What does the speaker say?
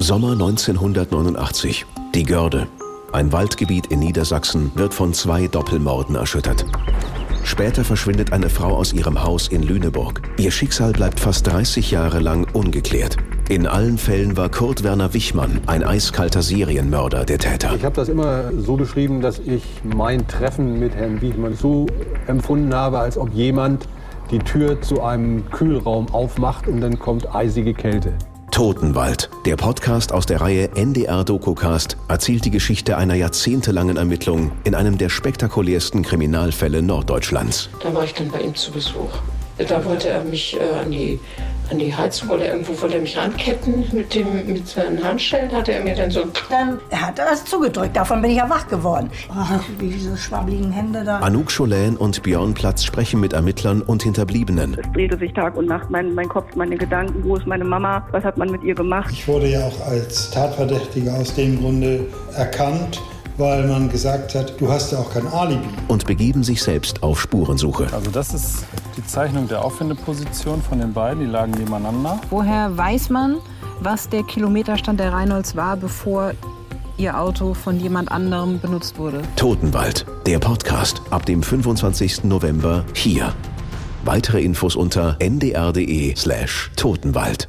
Sommer 1989. Die Görde. Ein Waldgebiet in Niedersachsen wird von zwei Doppelmorden erschüttert. Später verschwindet eine Frau aus ihrem Haus in Lüneburg. Ihr Schicksal bleibt fast 30 Jahre lang ungeklärt. In allen Fällen war Kurt Werner Wichmann, ein eiskalter Serienmörder, der Täter. Ich habe das immer so beschrieben, dass ich mein Treffen mit Herrn Wichmann so empfunden habe, als ob jemand die Tür zu einem Kühlraum aufmacht und dann kommt eisige Kälte. Totenwald, der Podcast aus der Reihe NDR Dokocast, erzählt die Geschichte einer jahrzehntelangen Ermittlung in einem der spektakulärsten Kriminalfälle Norddeutschlands. Da war ich dann bei ihm zu Besuch. Da wollte er mich äh, an die an die Heizung oder irgendwo wollte er mich ranketten mit dem mit seinen Handschellen hatte er mir dann so dann hat er das zugedrückt davon bin ich ja wach geworden oh, wie diese schwabbeligen Hände da Anouk Cholän und Björn Platz sprechen mit Ermittlern und Hinterbliebenen es drehte sich Tag und Nacht mein, mein Kopf meine Gedanken wo ist meine Mama was hat man mit ihr gemacht ich wurde ja auch als Tatverdächtiger aus dem Grunde erkannt weil man gesagt hat, du hast ja auch kein Alibi. Und begeben sich selbst auf Spurensuche. Also das ist die Zeichnung der Auffindeposition von den beiden, die lagen nebeneinander. Woher weiß man, was der Kilometerstand der Reinholds war, bevor ihr Auto von jemand anderem benutzt wurde? Totenwald, der Podcast ab dem 25. November hier. Weitere Infos unter ndr.de slash Totenwald.